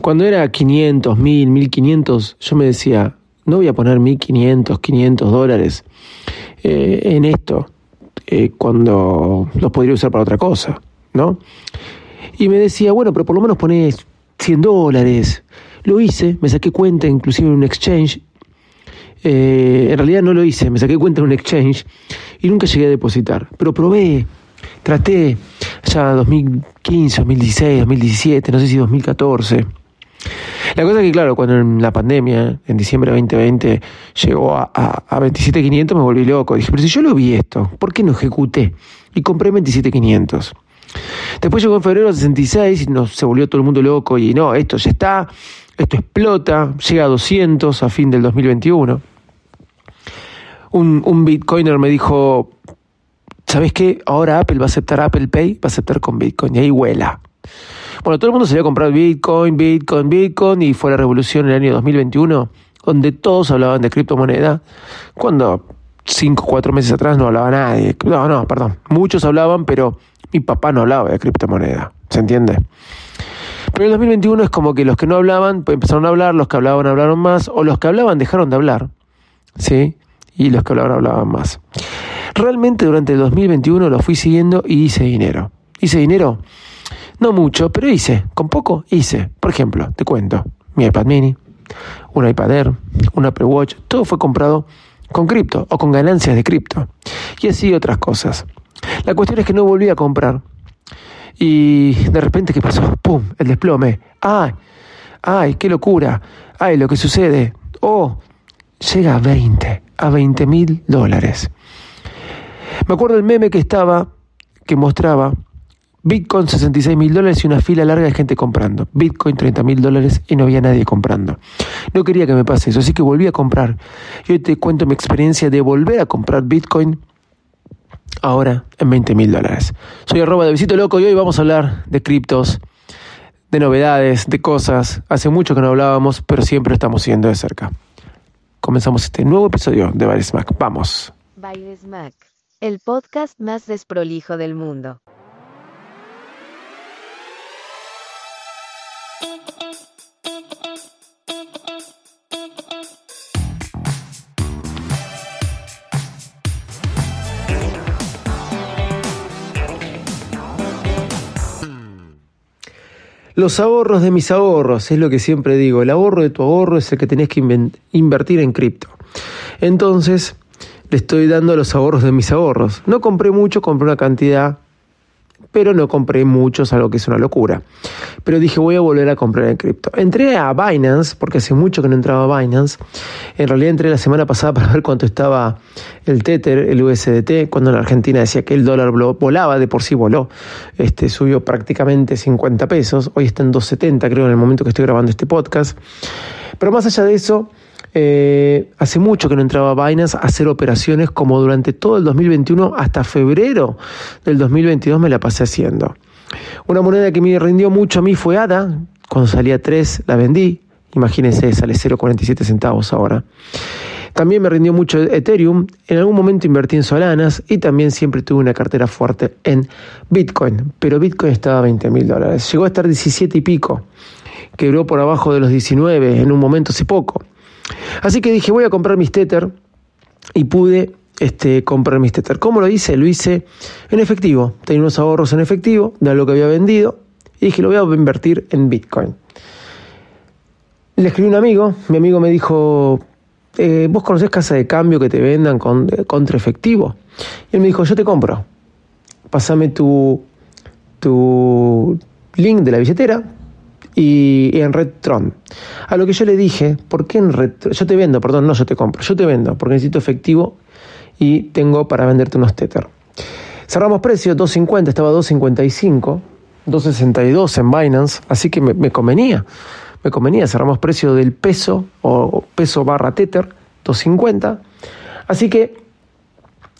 Cuando era 500, 1000, 1500, yo me decía, no voy a poner 1500, 500 dólares eh, en esto eh, cuando los podría usar para otra cosa, ¿no? Y me decía, bueno, pero por lo menos pones 100 dólares. Lo hice, me saqué cuenta inclusive en un exchange. Eh, en realidad no lo hice, me saqué cuenta en un exchange y nunca llegué a depositar. Pero probé, traté, ya 2015, 2016, 2017, no sé si 2014 la cosa es que, claro, cuando en la pandemia, en diciembre de 2020, llegó a, a, 27.500, me volví loco. Dije, pero si yo lo vi esto, ¿por qué no ejecuté? Y compré 27.500. Después llegó en febrero 66 y se volvió todo el mundo loco y no, esto ya está, esto explota, llega a 200 a fin del 2021. Un, un bitcoiner me dijo, ¿sabes qué? Ahora Apple va a aceptar Apple Pay, va a aceptar con Bitcoin y ahí vuela. Bueno, todo el mundo se había comprado Bitcoin, Bitcoin, Bitcoin y fue la revolución en el año 2021 donde todos hablaban de criptomoneda, cuando cinco o cuatro meses atrás no hablaba nadie. No, no, perdón. Muchos hablaban, pero mi papá no hablaba de criptomoneda. ¿Se entiende? Pero el 2021 es como que los que no hablaban pues empezaron a hablar, los que hablaban hablaron más, o los que hablaban dejaron de hablar. ¿Sí? Y los que hablaban hablaban más. Realmente durante el 2021 lo fui siguiendo y hice dinero. Hice dinero no mucho, pero hice. Con poco hice. Por ejemplo, te cuento, mi iPad mini, un iPad Air, un Apple Watch, todo fue comprado con cripto o con ganancias de cripto. Y así otras cosas. La cuestión es que no volví a comprar. Y de repente, ¿qué pasó? ¡Pum! El desplome. ¡Ay! ¡Ay! ¡Qué locura! ¡Ay! Lo que sucede. ¡Oh! Llega a 20, a 20 mil dólares. Me acuerdo el meme que estaba, que mostraba Bitcoin 66 mil dólares y una fila larga de gente comprando. Bitcoin 30 mil dólares y no había nadie comprando. No quería que me pase eso, así que volví a comprar. Y hoy te cuento mi experiencia de volver a comprar Bitcoin ahora en 20 mil dólares. Soy arroba de Visito Loco y hoy vamos a hablar de criptos, de novedades, de cosas. Hace mucho que no hablábamos, pero siempre estamos siguiendo de cerca. Comenzamos este nuevo episodio de Baile Smack. Vamos. Baile Smack, el podcast más desprolijo del mundo. Los ahorros de mis ahorros, es lo que siempre digo, el ahorro de tu ahorro es el que tenés que invertir en cripto. Entonces, le estoy dando los ahorros de mis ahorros. No compré mucho, compré una cantidad pero no compré muchos, algo que es una locura. Pero dije, voy a volver a comprar en cripto. Entré a Binance, porque hace mucho que no entraba a Binance. En realidad entré la semana pasada para ver cuánto estaba el Tether, el USDT, cuando en Argentina decía que el dólar volaba, de por sí voló. Este, subió prácticamente 50 pesos. Hoy está en 270, creo, en el momento que estoy grabando este podcast. Pero más allá de eso, eh, hace mucho que no entraba Binance a hacer operaciones como durante todo el 2021 hasta febrero del 2022 me la pasé haciendo. Una moneda que me rindió mucho a mí fue ADA. Cuando salía 3 la vendí. Imagínense, sale 0,47 centavos ahora. También me rindió mucho Ethereum. En algún momento invertí en Solanas y también siempre tuve una cartera fuerte en Bitcoin. Pero Bitcoin estaba a 20 mil dólares. Llegó a estar 17 y pico. Quebró por abajo de los 19 en un momento hace poco. Así que dije, voy a comprar mis Tether y pude este, comprar mis Tether. ¿Cómo lo hice? Lo hice en efectivo. Tenía unos ahorros en efectivo de lo que había vendido y dije, lo voy a invertir en Bitcoin. Le escribí a un amigo, mi amigo me dijo, eh, ¿vos conocés casa de cambio que te vendan con, contra efectivo? Y él me dijo, yo te compro. Pásame tu, tu link de la billetera, y, en Redtron. A lo que yo le dije, ¿por qué en Redtron? Yo te vendo, perdón, no yo te compro, yo te vendo porque necesito efectivo y tengo para venderte unos Tether. Cerramos precio, 2.50, estaba 2.55, 2.62 en Binance, así que me, convenía. me convenía, cerramos precio del peso o peso barra Tether, 250. Así que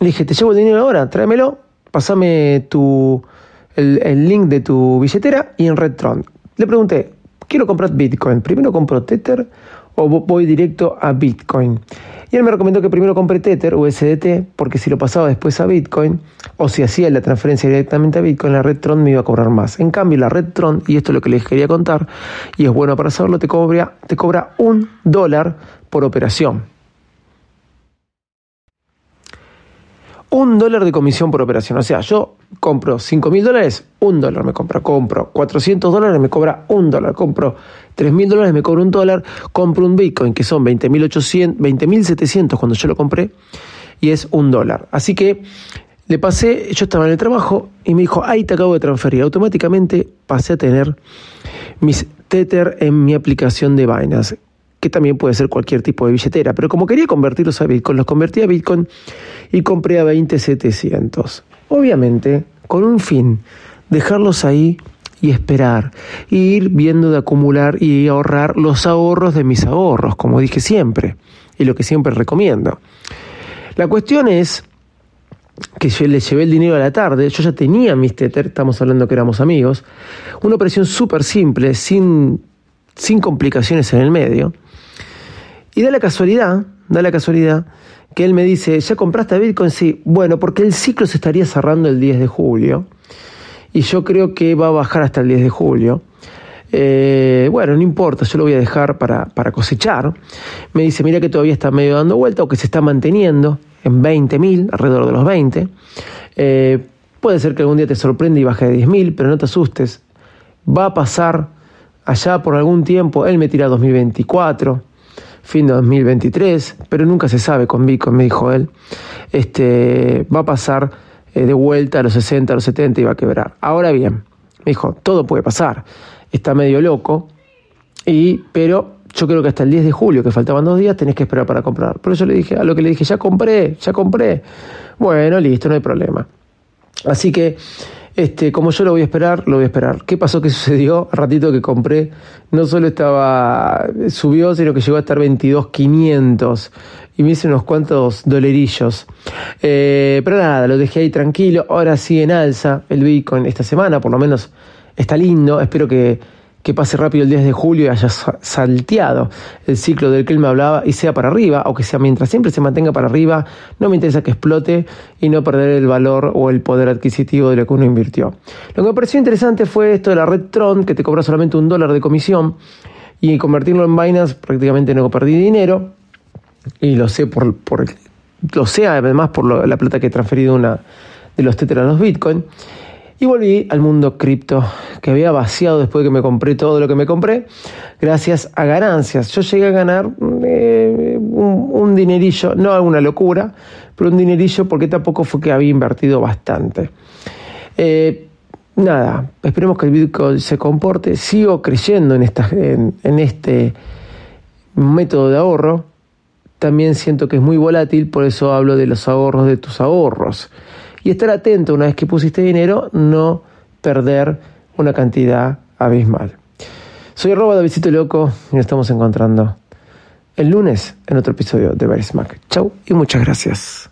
le dije, te llevo el dinero ahora, tráemelo, pasame tu, el, el link de tu billetera y en Redtron. Le pregunté, quiero comprar Bitcoin, primero compro Tether o voy directo a Bitcoin. Y él me recomendó que primero compre Tether o SDT, porque si lo pasaba después a Bitcoin, o si hacía la transferencia directamente a Bitcoin, la red Tron me iba a cobrar más. En cambio, la red Tron, y esto es lo que les quería contar, y es bueno para saberlo, te cobra, te cobra un dólar por operación. Un dólar de comisión por operación. O sea, yo compro 5 mil dólares, un dólar me compra. Compro 400 dólares, me cobra un dólar. Compro 3 mil dólares, me cobra un dólar. Compro un Bitcoin, que son 20.800, 20.700 cuando yo lo compré, y es un dólar. Así que le pasé, yo estaba en el trabajo y me dijo, ahí te acabo de transferir. Automáticamente pasé a tener mis Tether en mi aplicación de Binance que también puede ser cualquier tipo de billetera. Pero como quería convertirlos a Bitcoin, los convertí a Bitcoin y compré a 20.700. Obviamente, con un fin, dejarlos ahí y esperar, y ir viendo de acumular y ahorrar los ahorros de mis ahorros, como dije siempre, y lo que siempre recomiendo. La cuestión es que yo le llevé el dinero a la tarde, yo ya tenía mis Tether, estamos hablando que éramos amigos, una operación súper simple, sin, sin complicaciones en el medio, y da la casualidad, da la casualidad que él me dice, ¿ya compraste Bitcoin? Sí, bueno, porque el ciclo se estaría cerrando el 10 de julio y yo creo que va a bajar hasta el 10 de julio. Eh, bueno, no importa, yo lo voy a dejar para, cosechar. Me dice, mira que todavía está medio dando vuelta o que se está manteniendo en 20.000, alrededor de los 20. Eh, puede ser que algún día te sorprenda y baje de 10.000, pero no te asustes. Va a pasar allá por algún tiempo, él me tira 2024 fin de 2023, pero nunca se sabe con Bitcoin, me dijo él. Este, va a pasar eh, de vuelta a los 60, a los 70 y va a quebrar. Ahora bien, me dijo, todo puede pasar. Está medio loco, y, pero yo creo que hasta el 10 de julio, que faltaban dos días, tenés que esperar para comprar. Por eso le dije, a lo que le dije, ya compré, ya compré. Bueno, listo, no hay problema. Así que este, como yo lo voy a esperar, lo voy a esperar. ¿Qué pasó? ¿Qué sucedió? A ratito que compré, no solo estaba, subió, sino que llegó a estar 22.500 y me hice unos cuantos dolerillos. Eh, pero nada, lo dejé ahí tranquilo. Ahora sí en alza el Bitcoin esta semana, por lo menos está lindo. Espero que que pase rápido el 10 de julio y haya salteado el ciclo del que él me hablaba y sea para arriba, o que sea mientras siempre se mantenga para arriba, no me interesa que explote y no perder el valor o el poder adquisitivo de lo que uno invirtió. Lo que me pareció interesante fue esto de la red Tron, que te cobra solamente un dólar de comisión, y convertirlo en Binance prácticamente no perdí dinero, y lo sé por, por lo sé además por la plata que he transferido una de los Tether a los Bitcoin. Y volví al mundo cripto que había vaciado después de que me compré todo lo que me compré, gracias a ganancias. Yo llegué a ganar eh, un, dinerillo, no alguna locura, pero un dinerillo porque tampoco fue que había invertido bastante. Eh, nada, esperemos que el Bitcoin se comporte. Sigo creyendo en, esta, en este método de ahorro. También siento que es muy volátil, por eso hablo de los ahorros de tus ahorros y estar atento una vez que pusiste dinero, no perder una cantidad abismal. Soy arroba Davidito Loco y nos estamos encontrando el lunes en otro episodio de Very Smack. Chau y muchas gracias.